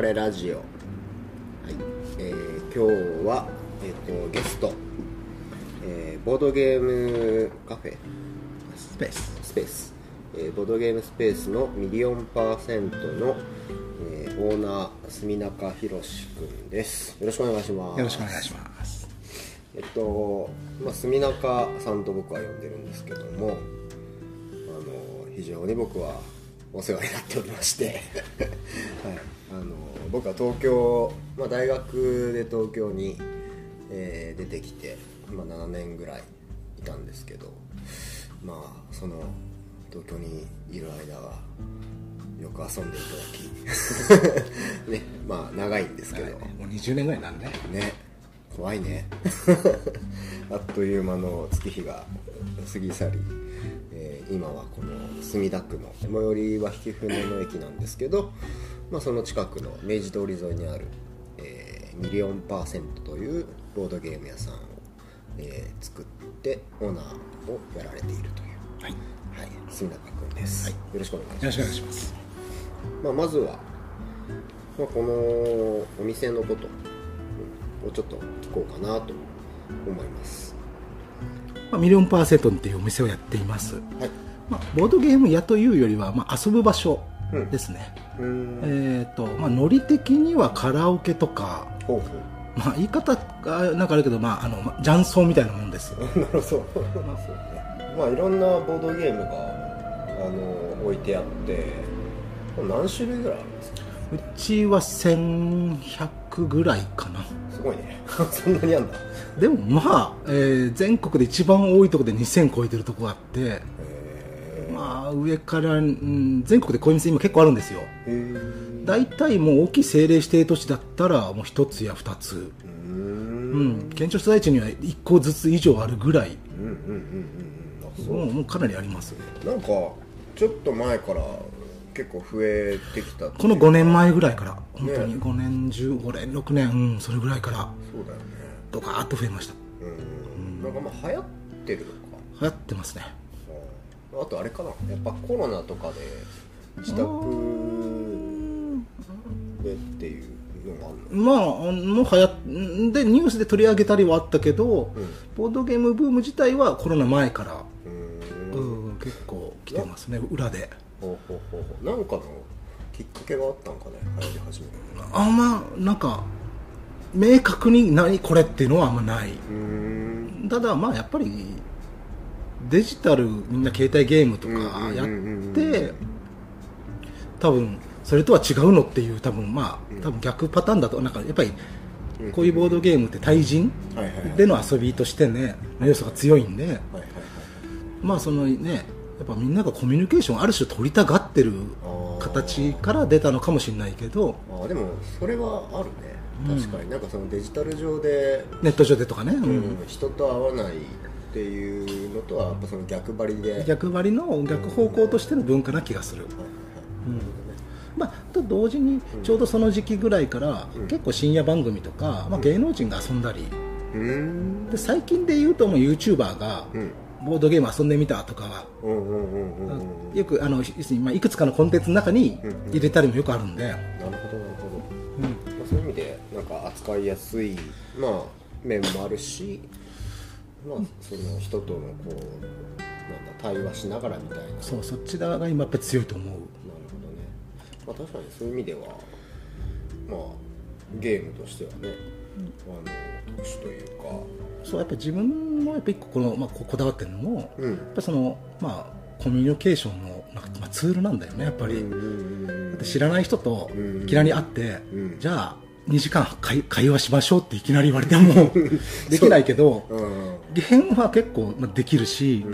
ハレラジオ、はい。えー今日は、えー、とゲスト、えーボードゲームカフェ。スペース。スペース、えーボードゲームスペースのミリオンパーセントの、えーオーナー住中博君です。よろしくお願いします。よろしくお願いします。えっと、まあ、住中さんと僕は呼んでるんですけどもあの非常に僕はお世話になっておりまして、はい、あの僕は東京、まあ、大学で東京に、えー出てきて、まあ、7年ぐらいいたんですけどまあその東京にいる間はよく遊んでいただき ねまあ長いんですけど、もう20年ぐらいになるねね怖いね。あっという間の月日が過ぎ去り、えー今はこの墨田区の最寄りは引船の駅なんですけど、まあ、その近くの明治通り沿いにある、えーミリオンパーセントというボードゲーム屋さんを、えー作ってオーナーをやられているという、はい。よはい、墨中君です、はい。よろしくお願いします。ろしくお願いします。まあ、まずは、まあ、このお店のことをちょっと聞こうかなと思います。まあ、ミリオンパーセントっていうお店をやっています、はい。まあ、ボードゲーム屋というよりは、まあ、遊ぶ場所ですね、うーん。えっ、と、まあ、ノリ的にはカラオケとか、まあ、言い方がなんかあるけど、まあ、あのまあ雀荘みたいなもんですう なるほど。そうね。まあいろんなボードゲームがあの置いてあって何種類ぐらいあるんですか？うちは1100ぐらいかな。すごいね。そんなにあんだ。でもまあ、えー全国で一番多いところで2000超えてるとこがあってへまあ上から、うん、全国でこういう店今結構あるんですよ。大体もう大きい政令指定都市だったらもう1つや2つ、うん。ん、県庁所在地には1個ずつ以上あるぐらい。うんうんうんうんうん。あそう。もうもうかなりありますなんかちょっと前から結構増えてきたこの5年前ぐらいから本当にね。5年15年6年、うん、それぐらいからそうだよね。ドカーッと増えました。うん。なんかまあ流行ってるのか。流行ってますね。うんあとあれかな。やっぱコロナとかで自宅でっていうのがあるの？まああのはやでニュースで取り上げたりはあったけど、うん。ボードゲームブーム自体はコロナ前から、うん。ん、結構来てますね裏で。ほうほうほうなんかのきっかけがあったんかね？流行り始めるあんまなんか明確に何これっていうのはあんまない。ただまあやっぱりデジタルみんな携帯ゲームとかやって多分それとは違うのっていう多分まあ多分逆パターンだとなんかやっぱりこういうボードゲームって対人での遊びとしてね要素が強いんでまあそのねやっぱみんながコミュニケーションをある種取りたがってる形から出たのかもしれないけどあーでもそれはあるね。確かに、なんかそのデジタル上で、ネット上でとかね、うん。うん。人と会わないっていうのとはやっぱその逆張りで。逆張りの逆方向としての文化な気がする、はいはいはい。まあ、と同時にちょうどその時期ぐらいから、うん。結構深夜番組とか、まあ、芸能人が遊んだり。うーん。で最近で言うともう YouTuber がうん。ボードゲーム遊んでみたとかは、うんうんうんうんうんよくあのまあいくつかのコンテンツの中に入れたりもよくあるんで、なるほどなるほど、うん。まあ、そういう意味でなんか扱いやすい、まあ、面もあるし、まあ、その人とのこうなんだ対話しながらみたいな。そうそっち側が今やっぱり強いと思う。なるほどね、まあ、確かにそういう意味ではまあゲームとしてはね、あの特殊というか。そうやっぱ自分もやっぱ一個この、まあ、ここだわってるのも、うん。やっぱそのまあコミュニケーションのなんか、まあ、ツールなんだよねやっぱり、だって知らない人とうんいきなり会って、うん。じゃあ2時間会会話しましょうっていきなり言われても できないけどう。ん。ゲームは結構まあできるし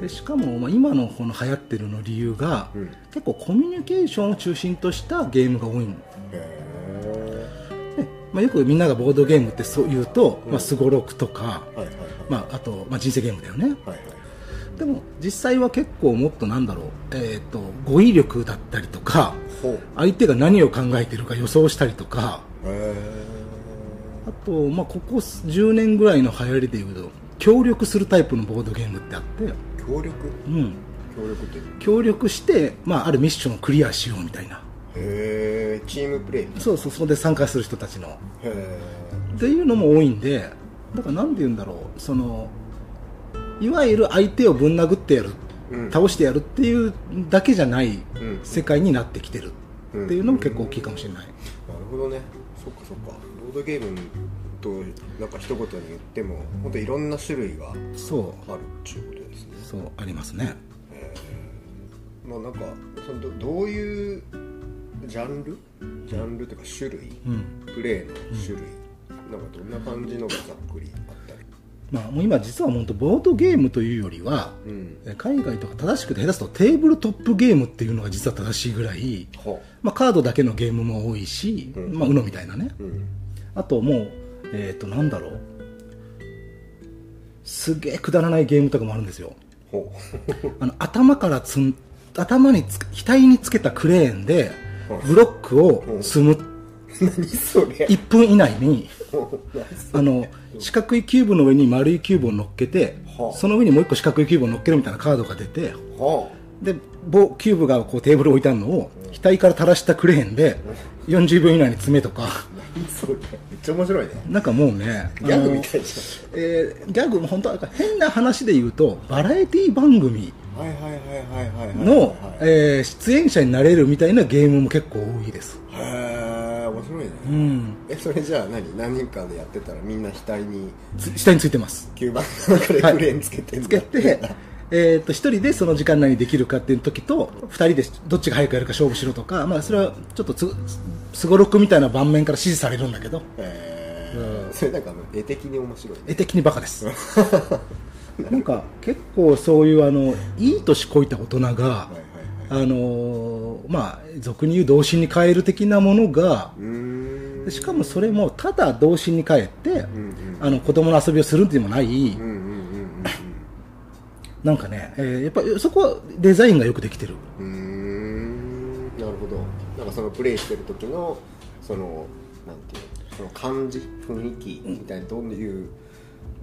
でしかもまあ今のこの流行ってるの理由が、うん。結構コミュニケーションを中心としたゲームが多いんへでまあ、よくみんながボードゲームってそう言うとうん。まあすごろくとか、ーはいはいはい。まあ、あと、まあ、人生ゲームだよね。はいはいでも実際は結構もっとなんだろう、えー、と語彙力だったりとか相手が何を考えているか予想したりとかへあと、まあ、ここ10年ぐらいの流行りでいうと協力するタイプのボードゲームってあって、ー協力？うん、協力って協力して、まあ、あるミッションをクリアしようみたいな。はへえチームプレイ？そうそうそこで参加する人たちの。へえっていうのも多いんでだからなんて言うんだろうそのいわゆる相手をぶん殴ってやる、うん。倒してやるっていうだけじゃないうん。世界になってきてるっていうのも結構大きいかもしれない、なるほどね。そっかそっか。ボードゲームとなんか一言に言っても本当いろんな種類があるそっていうことですね。うそうありますね。まあなんかそのどどういうジャンル？ジャンルというか種類、うん。プレイの種類、なんかどんな感じのがざっくり。あまあ、もう今実は本当ボードゲームというよりは、うん。え海外とか正しくて下手するとテーブルトップゲームっていうのが実は正しいぐらい、はまあ、カードだけのゲームも多いし、うん。まあ、UNO みたいなね。うん。あともうえっ、となんだろう。すげえくだらないゲームとかもあるんですよ。ほ あの頭からつん頭につ額につけたクレーンではいブロックを積むう何それ。1分以内に あの四角いキューブの上に丸いキューブを乗っけてはあ。その上にもう1個四角いキューブを乗っけるみたいなカードが出てはで棒キューブがこうテーブル置いてあるのを額から垂らしたクレーンで40秒以内に詰めとか。それ。めっちゃ面白いね。なんかもうねギャグみたいじえーギャグも本当は変な話で言うとバラエティ番組の、出演者になれるみたいなゲームも結構多いです。へえ面白いね、うん。えそれじゃあ何？何人かでやってたらみんな額につ下についてます。吸盤の中でクレーンつけてんだ。つけて、えー、と1人でその時間内にできるかっていう時と2人でどっちが早くやるか勝負しろとか、まあ、それはちょっとつすごろくみたいな盤面から指示されるんだけど。へー。それなんか絵的に面白いね。絵的にバカです。なんか結構そういうあのいい年こいた大人が、はいはいはいあのーまあ俗に言う童心に変える的なものがしかもそれもただ童心に帰って、うんうんあの子供の遊びをするっていうのもない、うんうんうんうんなんかね、えーやっぱりそこはデザインがよくできてる。うん。なるほど。なんかそのプレイしてる時のそのなんていうのその感じ雰囲気みたいなどういう、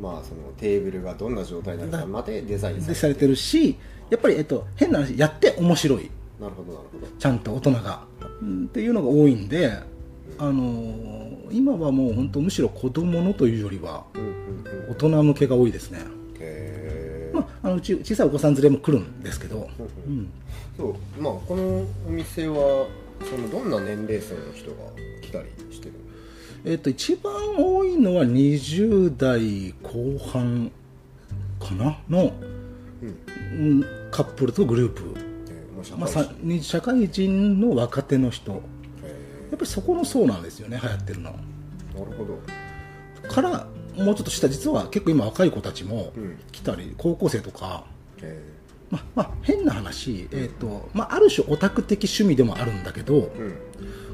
まあそのテーブルがどんな状態なのかまでデザインされてる。しやっぱり、えっと、変な話やって面白い。なるほどなるほど。ちゃんと大人が、うんっていうのが多いんで、あのー今はもう本当むしろ子供のというよりはうんうんうん。大人向けが多いですね、へー。まあ、あのうち小さいお子さん連れも来るんですけど、うん、そうまあこのお店はそのどんな年齢層の人が来たりしてるえっと一番多いのは20代後半かな？の、うん、カップルとグループ、えーまあ、会さに社会人の若手の人。やへっぱりそこの層なんですよね流行ってるのーなるほど。からもうちょっとした実は結構今若い子たちもうん。来たり高校生とか、へまあまあ、変な話、えーとまあ、ある種オタク的趣味でもあるんだけどーうん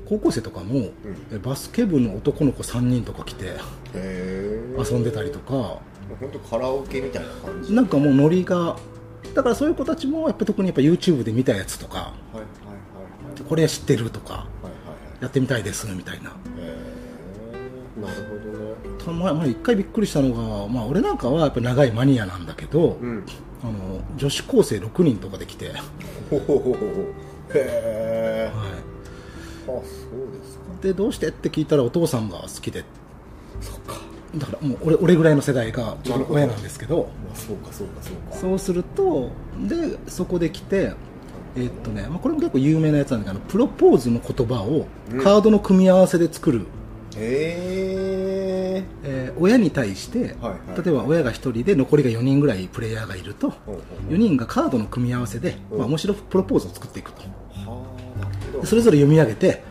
高校生とかも、えバスケ部の男の子3人とか来て遊んでたりとか。本当カラオケみたいな感じ。なんかもうノリがだからそういう子たちもやっぱ特にやっぱ YouTube で見たやつとかはいはいはいはい。これ知ってるとかはいはいやってみたいですみたいな。なるほどね。たままあ一回びっくりしたのが、まあ、俺なんかはやっぱ長いマニアなんだけど、うん。あの女子高生6人とかで来て、はい、ほほほほ。へえあそうですか。でどうしてって聞いたらお父さんが好きで。そっか。だからもう俺俺ぐらいの世代が親なんですけど。まあそうかそうかそうか。そうするとでそこで来てえーっとね、まあ、これも結構有名なやつなんだけどプロポーズの言葉をうん。カードの組み合わせで作る、へええー親に対して、はいはい。例えば親が1人で残りが4人ぐらいプレイヤーがいると、ほうほう4人がカードの組み合わせで、うん。まあ、面白いプロポーズを作っていくとそれぞれ読み上げて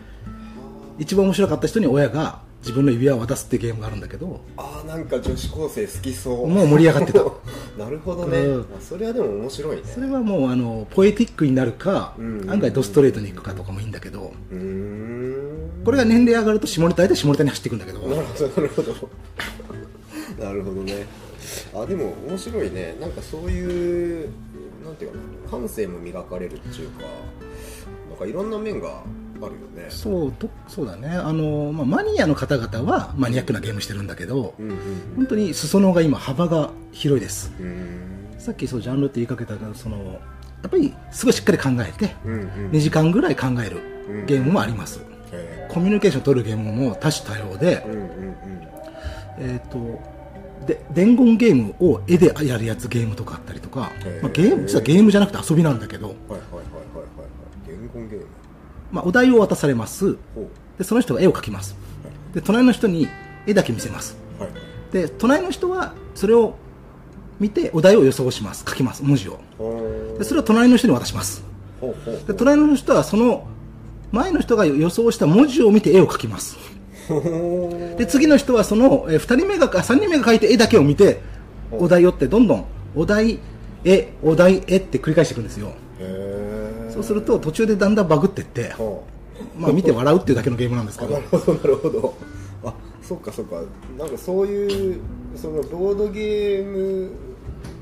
一番面白かった人に親が自分の指輪を渡すっていうゲームがあるんだけどああなんか女子高生好きそう。もう盛り上がってた。なるほどね、うん。あそれはでも面白いね。それはもうあのポエティックになるか、うん。うんうん案外ドストレートにいくかとかもいいんだけどこれが年齢上がると下ネタで下ネタに走っていくんだけど。なるほどなるほど。なるほどね。あでも面白いね。なんかそういうなんていうかな感性も磨かれるっていうかなんかいろんな面があるよね。そうとそうだね。あの、まあ、マニアの方々はマニアックなゲームしてるんだけど、うんうん本当に裾野が今幅が広いです。さっきそうジャンルって言いかけたけどそのっぱりすごいしっかり考えてうんうん。2時間ぐらい考えるゲームもあります、へコミュニケーションを取るゲームも多種多様でー、うんうんうん。えー、とで伝言ゲームを絵でやるやつゲームとかあったりとかまあ、ゲーム実はゲームじゃなくて遊びなんだけど、はいはいはいはいはいはい伝言ゲーム。まあ、お題を渡されます。ほでその人が絵を描きます。で隣の人に絵だけ見せます。うはい。で隣の人はそれを見てお題を予想します。書きます文字を。でそれを隣の人に渡します。で隣の人はその前の人が予想した文字を見て絵を描きます。ほで次の人はその、え2人目が3人目が描いて絵だけを見てお題をってどんどんお題絵お題絵って繰り返していくんですよ。うへえそうすると途中でだんだんバグってって、ほまあ、見て笑うっていうだけのゲームなんですけど。う なるほどなるほど。あそっかそっか。なんかそういうそのボードゲーム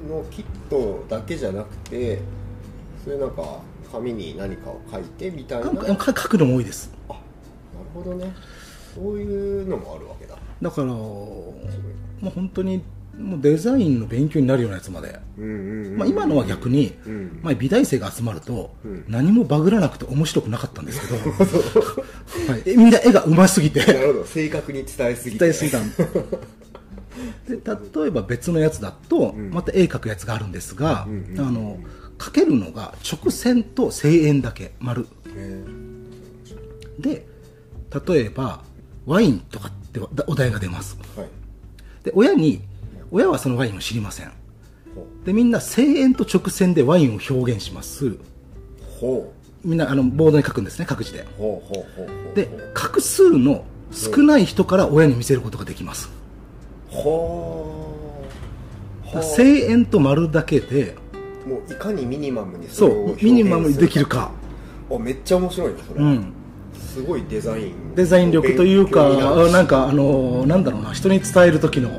のキットだけじゃなくてそういうなんか紙に何かを書いてみたいな。書くのも多いです。あなるほどね。そういうのもあるわけだ。だからもう本当にもうデザインの勉強になるようなやつまで、まあ、今のは逆に、うん。まあ、美大生が集まると、うん。何もバグらなくて面白くなかったんですけど、はい、えみんな絵が上手すぎて。なるほど。正確に伝えすぎて。伝えすぎた。ん で例えば別のやつだと、ん。また絵描くやつがあるんですが、あの描けるのが直線と正円だけ。丸。へで例えばワインとかってお題が出ます。ーはい。で親に親はそのワインを知りません。ほでみんな正円と直線でワインを表現します。う。ほみんなあのボードに書くんですね各自で。うほうほうほうほう。で画数の少ない人から親に見せることができます。ほう。ほう。正円と丸だけでもういかにミニマムにそうミニマムにできるか。あめっちゃ面白いねそれ、うん。すごいデザイン。デザイン力というかなんかあのなんだろうな人に伝える時の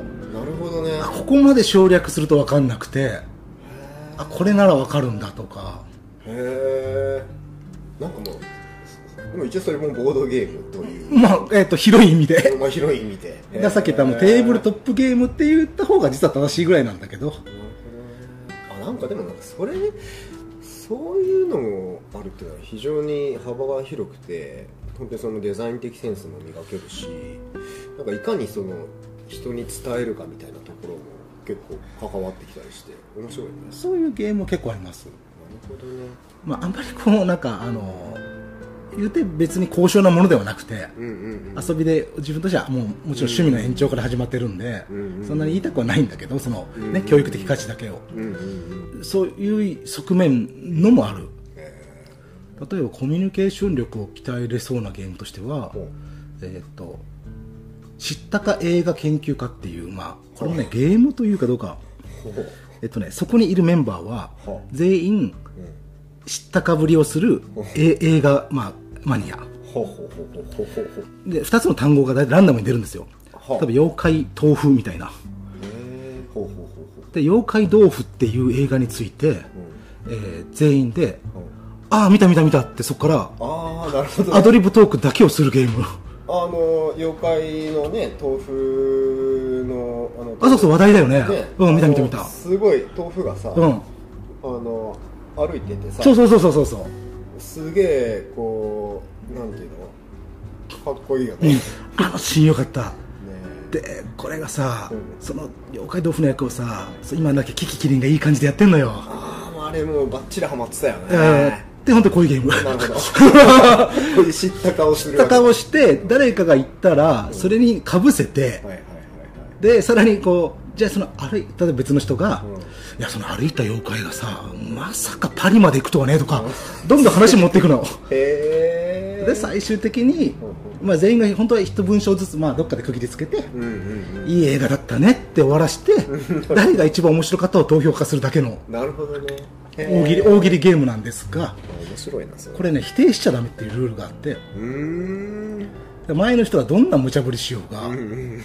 ここまで省略すると分かんなくてあこれなら分かるんだとか。へえんかもうでも一応それもボードゲームという。まあ、えっと広い意味で。まあ広い意味で。ださっき言ったあのテーブルトップゲームって言った方が実は正しいぐらいなんだけど。あなんかでもなんかそれそういうのもあるっていうのは非常に幅が広くて本当にそのデザイン的センスも磨けるしなんかいかにその人に伝えるかみたいな結構関わってきたりして面白いね。そういうゲームも結構あります。なるほどね。まああんまりこうなんかあの言うて別に高尚なものではなくてうんうんうん。遊びで自分としてはもうもちろん趣味の延長から始まってるんで、うんうんそんなに言いたくはないんだけどその、うんうん。ね教育的価値だけを。うんうんうん。そういう側面のもある。え。例えばコミュニケーション力を鍛えれそうなゲームとしてはえーっと知ったか映画研究家っていうまあこれもねゲームというかどうか。えっとねそこにいるメンバーはは全員うん知ったかぶりをするえ映画、まあ、マニア。で2つの単語がランダムに出るんですよ。はあ。例えば妖怪豆腐みたいな。で妖怪豆腐っていう映画について、えー全員でうん。ああ見た見た見たってそこからアドリブトークだけをするゲームあの妖怪のね豆腐のあのあそうそう話題だよね。ね。うん見た見た見た。すごい豆腐がさ、うん。あの歩いててさ。そうそうそうそうそうそう。すげえこうなんていうの？かっこいいようん。ね、あのシーンよかった。ね。でこれがさ、うん。その妖怪豆腐の役をさ今だけキキキリンがいい感じでやってんのよ、あああれもうバッチリハマってたよえねーで本当にこういうゲーム。なるほど。こういう知った顔する知った顔して誰かが言ったらそれにかぶせてはいはいはいはい。でさらにこうじゃあその歩い例えば別の人が、うん。いやその歩いた妖怪がさまさかパリまで行くとはねとかどんどん話持っていくの。で最終的に、まあ、全員が本当は一文章ずつ、まあ、どっかで区切りつけて、うんうんいい映画だったねって終わらして誰が一番面白かったを投票化するだけの。うんなるほどね。へ大喜利大喜利ゲームなんですが面白いなこれね否定しちゃダメっていうルールがあって前の人がどんな無茶ぶりしようが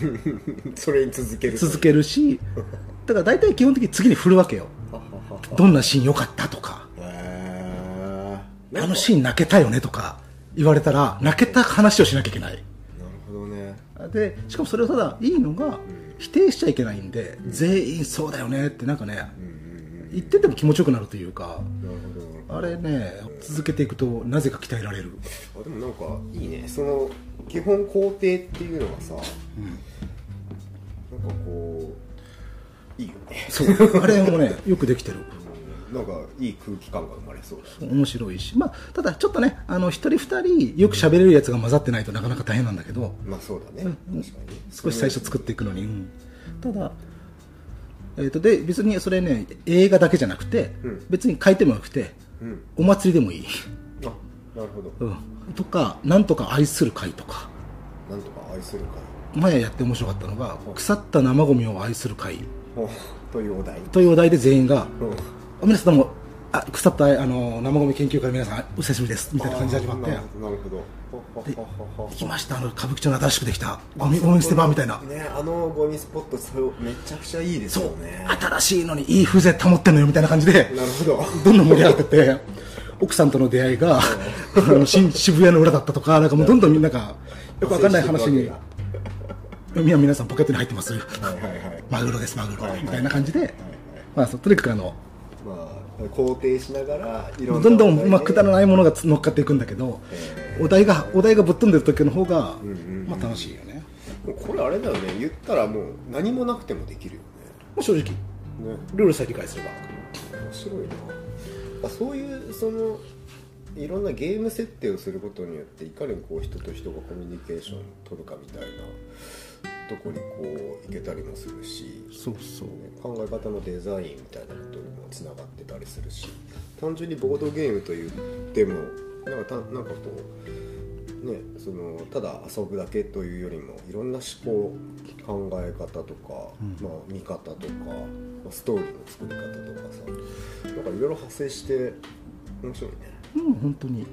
それに続ける続けるしだから大体基本的に次に振るわけよ。はははは。どんなシーン良かったとかあのシーン泣けたよねとか言われたら泣けた話をしなきゃいけない。なるほどね。でしかもそれをただいいのが否定しちゃいけないんで全員そうだよねってなんかねうんうんうん言ってても気持ちよくなるというかあれね続けていくとなぜか鍛えられる。あでもなんかいいね。その基本工程っていうのがさ、なんかこういいよね。そう。あれもね よくできてる。なんかいい空気感が生まれそうだ面白いし、まあ、ただちょっとねあの一人二人よく喋れるやつが混ざってないとなかなか大変なんだけど。まあそうだね、うん。確かに少し最初作っていくのに、うん。ただ、えー、とで別にそれね映画だけじゃなくて、うん。別に書いてもよくてうん。お祭りでもいい、あなるほど。うん、とかなんとか愛する会とか。なんとか愛するか前やって面白かったのが腐った生ゴミを愛する会。ほというお題。というお題で全員が皆さんもあ腐ったあの生ゴミ研究会の皆さんお久しぶりですみたいな感じで始まって。なるほど。できましたあの歌舞伎町の新しくできたゴミゴミ捨て場みたいな。ねあのゴミスポットそれめちゃくちゃいいですそうよね新しいのにいい風情保ってんのよみたいな感じでなるほど。どんどん盛り上がってて 奥さんとの出会いが あの新渋谷の裏だったとかなんかもうどんどんみんながよくわかんない話にみ皆さんポケットに入ってます。はいはいはい。マグロですマグロ。はいはい。みたいな感じで、まあ、そうとにかくあのまあ肯定しながらいろんなどんどん、まあ、くだらないものが乗っかっていくんだけどへお題がお題がぶっ飛んでる時の方が、んうんうんまあ、楽しいよね。これあれだよね。言ったらもう何もなくてもできるよもう正直ね。ねルールさえ理解すれば。面白いな。あそういうそのいろんなゲーム設定をすることによっていかにこう人と人がコミュニケーション取るかみたいなとこにこういけたりもするしそうそう。考え方のデザインみたいなことにもつながってたりするし単純にボードゲームと言ってもなんかたなんかこうねそのただ遊ぶだけというよりもいろんな思考考え方とか、まあ、見方とか、まあ、ストーリーの作り方とかさなんかいろいろ派生して面白いね。うん本当に。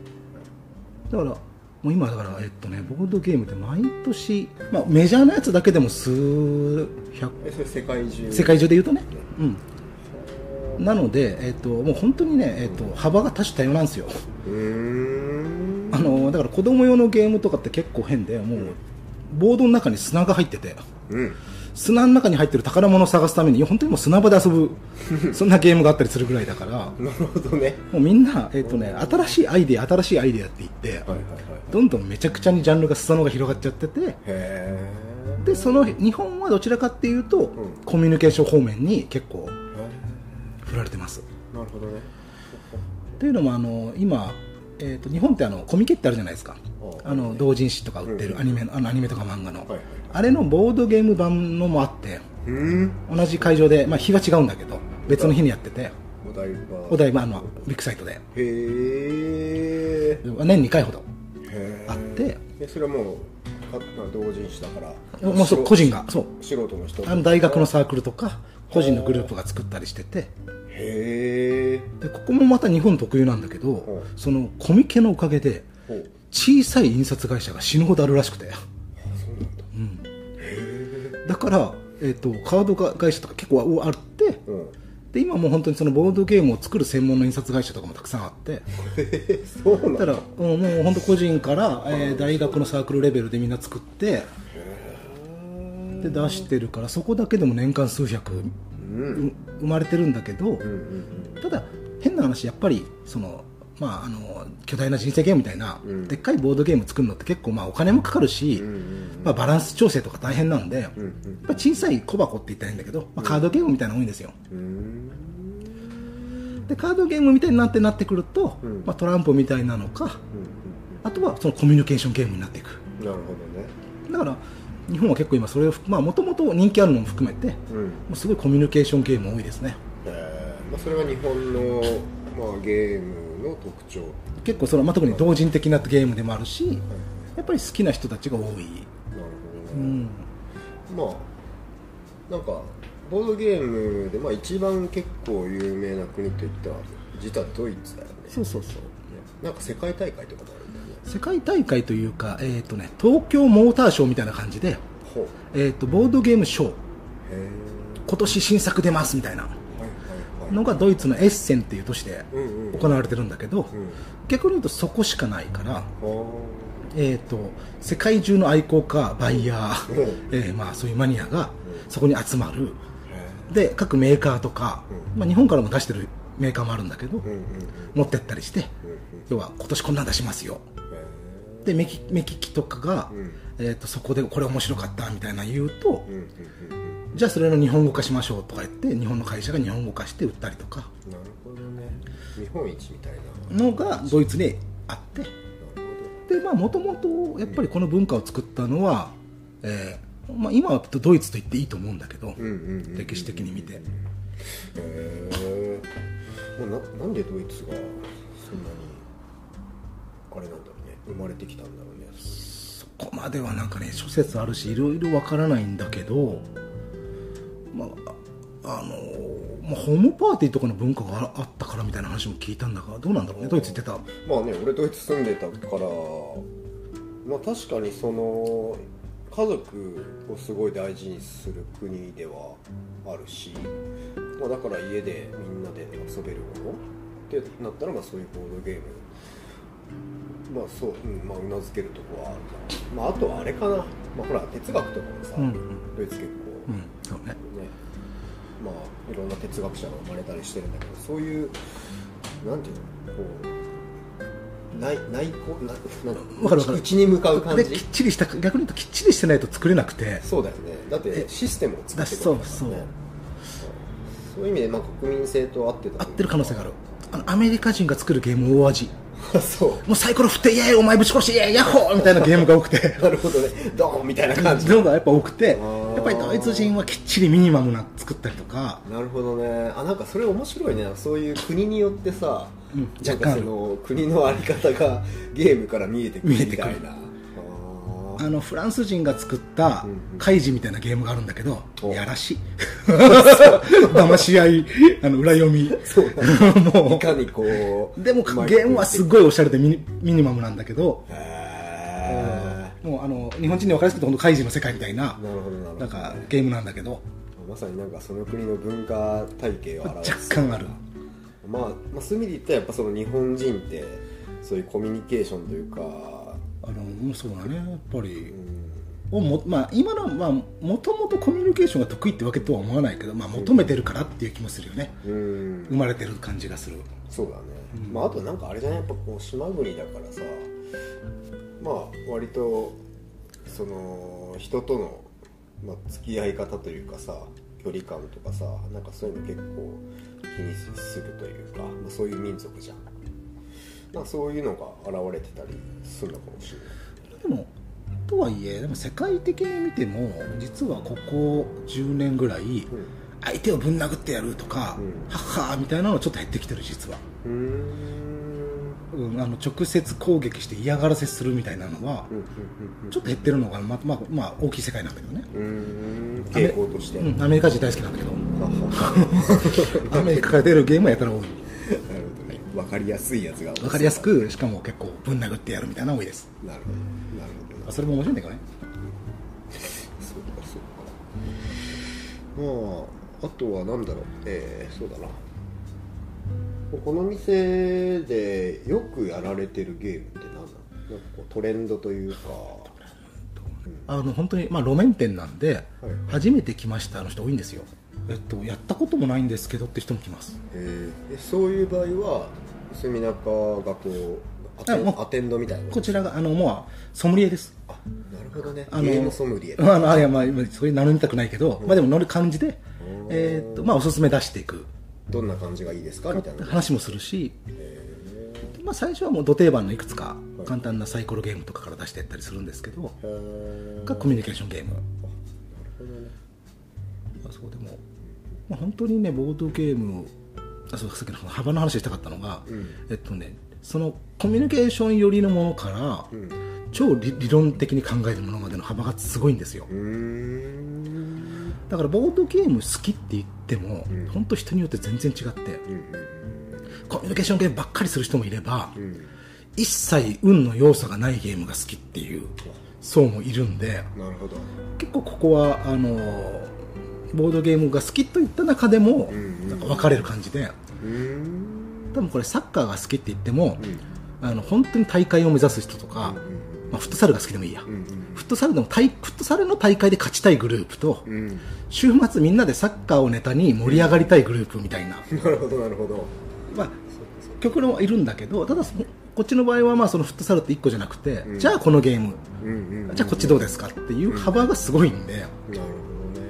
だからもう今だからえっとねボードゲームで毎年、まあ、メジャーなやつだけでも数百世界中。世界中で言うとね。うん。なので、えっともう本当にね、えっと幅が多種多様なんですよ。あのだから子供用のゲームとかって結構変でもうボードの中に砂が入ってて。うん砂の中に入ってる宝物を探すために本当にもう砂場で遊ぶ そんなゲームがあったりするぐらいだから。なるほどね。もうみんな、えっとね、新しいアイデア新しいアイデアって言って、はいはいはい。どんどんめちゃくちゃにジャンルが裾野が広がっちゃっててでその日本はどちらかっていうと、コミュニケーション方面に結構振られてます。なるほどね。というのもあの今、えー、と日本ってあのコミケってあるじゃないですか。ああの同人誌とか売ってるアニメのあのアニメとか漫画の、はいはいあれのボードゲーム版のもあってうん同じ会場で、まあ、日は違うんだけど別の日にやっててお台場。お台場あのビッグサイトで。へえ年2回ほどへあって。えそれはもう同人誌だから。もうそう個人がそう。素人の人。あの大学のサークルとか個人のグループが作ったりしてて。へえでここもまた日本特有なんだけど、う。んそのコミケのおかげで小さい印刷会社が死ぬほどあるらしくてだから、えー、とカード会社とか結構あってうん。で今もう本当にそのボードゲームを作る専門の印刷会社とかもたくさんあって。そうなんだ。ら、うん、もう本当個人から、えー大学のサークルレベルでみんな作ってで出してるからそこだけでも年間数百うん。う生まれてるんだけど、うんうん。ただ変な話やっぱりそのまああの巨大な人生ゲームみたいな、うん。でっかいボードゲーム作るのって結構まあお金もかかるし、うんうんまあ、バランス調整とか大変なんで、やっうんぱ小さい小箱って言ったらいいんだけど、まあ、カードゲームみたいなの多いんですよ。うんうん。でカードゲームみたいになってなってくると、うん。まあ、トランプみたいなのかあとはそのコミュニケーションゲームになっていく。うんなるほどね。だから日本は結構今それをもともと人気あるのも含めてもうん。うすごいコミュニケーションゲーム多いですね。えー。まあ、それが日本の、まあ、ゲームの特徴。結構その、まあ、特に同人的なゲームでもあるしやっぱり好きな人たちが多い、なるほどね、うん、まあなんかボードゲームで、まあ、一番結構有名な国といったら実はドイツだよね。そうそうそう。ね。なんか世界大会とかもあるんだよね。世界大会というか、えーとね、東京モーターショーみたいな感じで、えー、とボードゲームショー。今年新作出ますみたいなのがドイツのエッセンっていう都市で行われてるんだけど、うん。逆に言うとそこしかないから、はえー、と世界中の愛好家バイヤー、うん。えーまあ、そういうマニアがそこに集まる。で各メーカーとか、うん。まあ、日本からも出してるメーカーもあるんだけど、持ってったりしてうん要は今年こんなん出しますよ。で目利きとかが、うん。えー、とそこでこれ面白かったみたいな言うと、じゃあそれの日本語化しましょうとか言って日本の会社が日本語化して売ったりとか。うんなるほどね。日本一みたいなのがドイツにあって。なるほでまあもともとやっぱりこの文化を作ったのは、えーまあ、今はドイツと言っていいと思うんだけど、歴史的に見て。へえもうななんでドイツがそんなにあれなんだろうね。生まれてきたんだろうね。そこまではなんかね諸説あるしいろいろわからないんだけどまああのまあ、ホームパーティーとかの文化がああったからみたいな話も聞いたんだがどうなんだろうねドイツ行ってた。まあね俺ドイツ住んでたからまあ確かにその家族をすごい大事にする国ではあるし、まあ、だから家でみんなで遊べるものってなったらまあそういうボードゲーム。まあそう、うんまあ、うなずけるとこはあるじゃん、まあ、あとはあれかな、まあ、ほら哲学とかもさ、うん。ドイツ結構うんそうね。ね。まあいろんな哲学者が生まれたりしてるんだけどそういうなんていうの？こう内内向ななんわかるわかる。内に向かう感でじきっちりした逆に言うときっちりしてないと作れなくて。そうだよね。だってえシステムを作ってくるからね。そうそう。そう。いう意味でまあ国民性と合ってた合ってる可能性がある。あのアメリカ人が作るゲーム大味るそう。もうサイコロ振ってイエーイお前ぶち殺しイエーイヤッホーみたいなゲームが多くて。なるほどね。ドーンみたいな感じ。のがやっぱ多くてやっぱりドイツ人はきっちりミニマムな作ったりとか。なるほどね。あなんかそれ面白いね。そういう国によってさ、うん。なんかその国のあり方が ゲームから見えてくるみ見えてくる。たいなあのフランス人が作ったうんうん。カイジみたいなゲームがあるんだけど、お。やらしい。騙し合いあの裏読み。そうもいかにこううでもゲームはすごいおしゃれでミニミニマムなんだけど。へもうあの日本人に分かりやすくて本当カイジの世界みたいなーなるほどなるほど。なんかゲームなんだけど。まさになんかその国の文化体系を表す。若干ある。まあ、まあ、そういう意味で言ったらやっぱその日本人ってそういうコミュニケーションというか、あのそうだね。やっぱり。うん、をもまあ、今のはまあもともとコミュニケーションが得意ってわけとは思わないけど、まあ、求めてるからっていう気もするよね、うん。生まれてる感じがする。そうだね、うんまああとなんかあれじゃない？やっぱこう島国だからさまあ割とその人との、まあ、付き合い方というかさ距離感とかさなんかそういうの結構気にするというか、まあ、そういう民族じゃん。なんかそういうのが現れてたりするのかもしれない。でもとはいえでも世界的に見ても実はここ10年ぐらい相手をぶん殴ってやるとか、うん。はっはーみたいなのがちょっと減ってきてる実は、うんあの直接攻撃して嫌がらせするみたいなのはちょっと減ってるのがままあまあ大きい世界なんだけどね、傾向として、うん、アメリカ人大好きなんだけど。アメリカから出るゲームはやたら多い。なるほどね。分かりやすいやつが分かりやすくしかも結構ぶん殴ってやるみたいなのが多いです。なるほどなるほど。なそれも面白いんだけどね。そうかそうか。まああとは何だろう。えー、そうだなこの店でよくやられてるゲームって何なのなんかこうトレンドというか。あの本当にまあ路面店なんで、はい初めて来ましたの人多いんですよ。えっとやったこともないんですけどって人も来ます。えー、そういう場合は墨中がこうアテあもうンアテンドみたいな。こちらがあのもうソムリエです。あなるほどね。あのゲームソムリエ。あのあいやまあそういう名乗りたくないけど、まあでも乗る感じで、えーっとまあおすすめ出していくどんな感じがいいですか？みたいな。話もするし、まあ、最初はもう土定番のいくつか簡単なサイコロゲームとかから出していったりするんですけど、がコミュニケーションゲーム。あそうでも、まあ、本当にねボードゲームあそうさっきの幅の話したかったのが、うん。えっとねそのコミュニケーション寄りのものから、うん。超理理論的に考えるものまでの幅がすごいんですよだからボードゲーム好きって言っても、うん。本当人によって全然違って。うんコミュニケーションゲームばっかりする人もいれば、うん。うん一切運の要素がないゲームが好きっていう層もいるんでなるほど。結構ここはあのボードゲームが好きといった中でも、うんうん。なんか分かれる感じで。多分これサッカーが好きって言っても、うん。あの本当に大会を目指す人とか、まあ、フットサルが好きでもいいや、うんうんフットサルでも大フットサルの大会で勝ちたいグループと、うん。週末みんなでサッカーをネタに盛り上がりたいグループみたいな、なるほどなるほど。まあ、極論はいるんだけどただそこっちの場合はまあそのフットサルって1個じゃなくて、うん。じゃあこのゲームうんうんうんじゃあこっちどうですかっていう幅がすごいんで。なるほどね。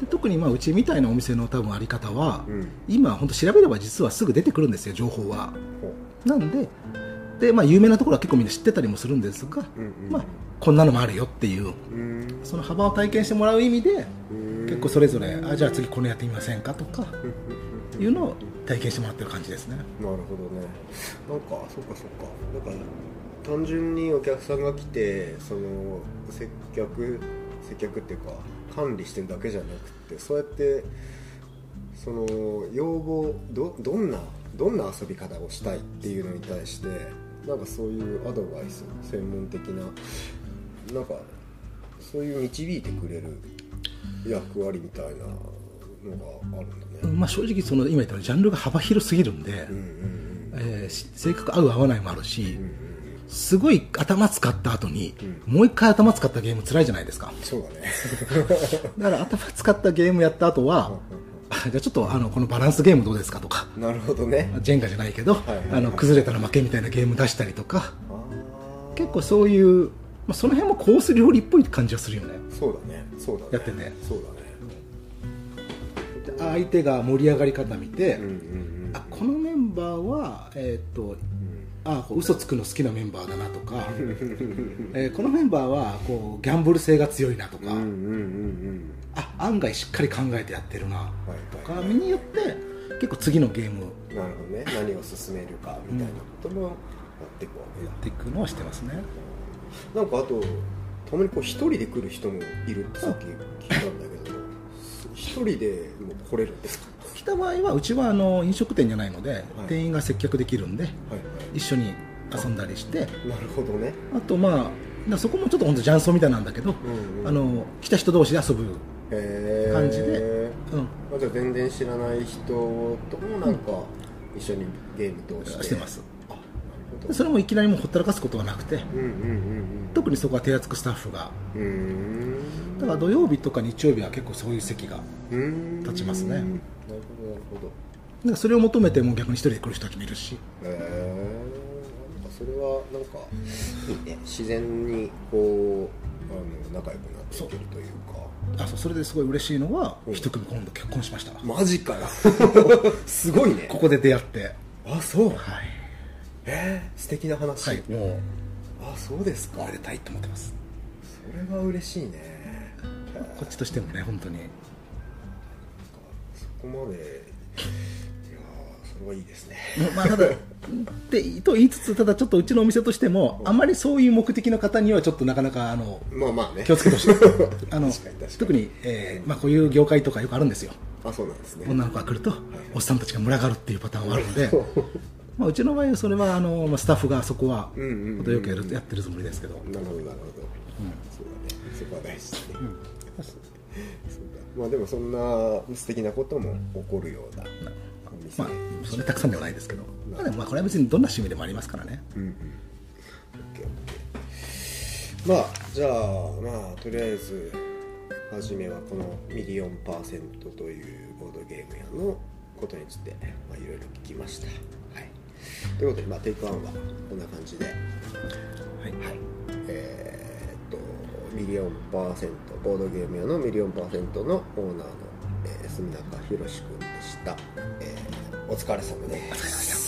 で特にまあうちみたいなお店の多分あり方は、うん。今本当調べれば実はすぐ出てくるんですよ情報は。ほなんでで、まあ、有名なところは結構みんな知ってたりもするんですが、ううんうん。まあ、こんなのもあるよっていううん。その幅を体験してもらう意味でうん。結構それぞれあじゃあ次このやってみませんかとかいうのを体験してもらってる感じですね。なるほどね。なんかそっかそっか。なんか単純にお客さんが来てその接客接客っていうか管理してるだけじゃなくてそうやってその要望どどんなどんな遊び方をしたいっていうのに対してなんかそういうアドバイス専門的ななんかそういう導いてくれる役割みたいなのがあるんだね。まあ、正直その今言ったジャンルが幅広すぎるんで、うんうんえーし性格合う合わないもあるし、うんうんうん。すごい頭使った後に、もう一回頭使ったゲーム辛いじゃないですか。そうだね。だから頭使ったゲームやった後は、あじゃあちょっとあのこのバランスゲームどうですかとかなるほどね。ジェンガじゃないけど、いはいはいあの崩れたら負けみたいなゲーム出したりとか結構そういう、まあ、その辺もコース料理っぽい感じがするよねそうだね。そうだね。やっててそうだね。で相手が盛り上がり方見て、うんうんうん。あこのメンバーは、えーっとあ嘘つくの好きなメンバーだなとか、えーこのメンバーはこうギャンブル性が強いなとか、うんうんうんうん。あ案外しっかり考えてやってるな。はいとかはい。身によって結構次のゲーム。なるほどね。何を進めるかみたいなこともやっていくわけだ、やっていくのはしてますね。なんかあとたまにこう一人で来る人もいるってさっき聞いたんだけど一人でも来れるんですか？来た場合はうちはあの飲食店じゃないので、店員が接客できるんで一緒に遊んだりしていなるほどね。あとまあそこもちょっと本当雀荘みたいなんだけど、うんうん。あの来た人同士で遊ぶ、感じでうん、あじゃあ全然知らない人ともなんか一緒にゲーム通して。してます。それもいきなりもうほったらかすことはなくてうんうんうん特にそこは手厚くスタッフが。だから土曜日とか日曜日は結構そういう席が立ちますねなるほどなるほどだからそれを求めてもう逆に一人で来る人たちもいるし。へえなんかそれはなんかいいね。自然にこうあの仲良くなっていけるというか。あそう。それですごい嬉しいのはうん。一組今度結婚しました。マジかよ。すごいね。ここで出会って。あそう。はい、えー、素敵な話、はい、もう。あそうですか。おめでたいと思ってます。それは嬉しいね。こっちとしてもね本当に。そこまでいやーそれはいいですね。まあただでと言いつつただちょっとうちのお店としてもあまりそういう目的の方にはちょっとなかなかあのまあまあね。気をつけてほしい。あの特に、えーまあ、こういう業界とかよくあるんですよ。あそうなんですね。女の子が来るとおっさんたちが群がるっていうパターンはあるんで まあうちの場合はそれはあの、まあ、スタッフがそこはうんうんうんうん。程よくやるやってるつもりですけど、なるほどなるほど、そうだね。そこは大事だね、そうだ。まあでもそんな素敵なことも起こるようなお店まあそれたくさんではないですけど、まあ、でもまあこれは別にどんな趣味でもありますからね。うんうん。オッケーオッケー。まあじゃあまあとりあえず初めはこのミリオンパーセントというボードゲーム屋のことについてまあいろいろ聞きました。はい。ということでまあテイクワンはこんな感じで。はい。はい、えーっとミリオンパーセントボードゲーム屋のミリオンパーセントのオーナーの、えー、住中浩史君でした、えーお疲れ様です。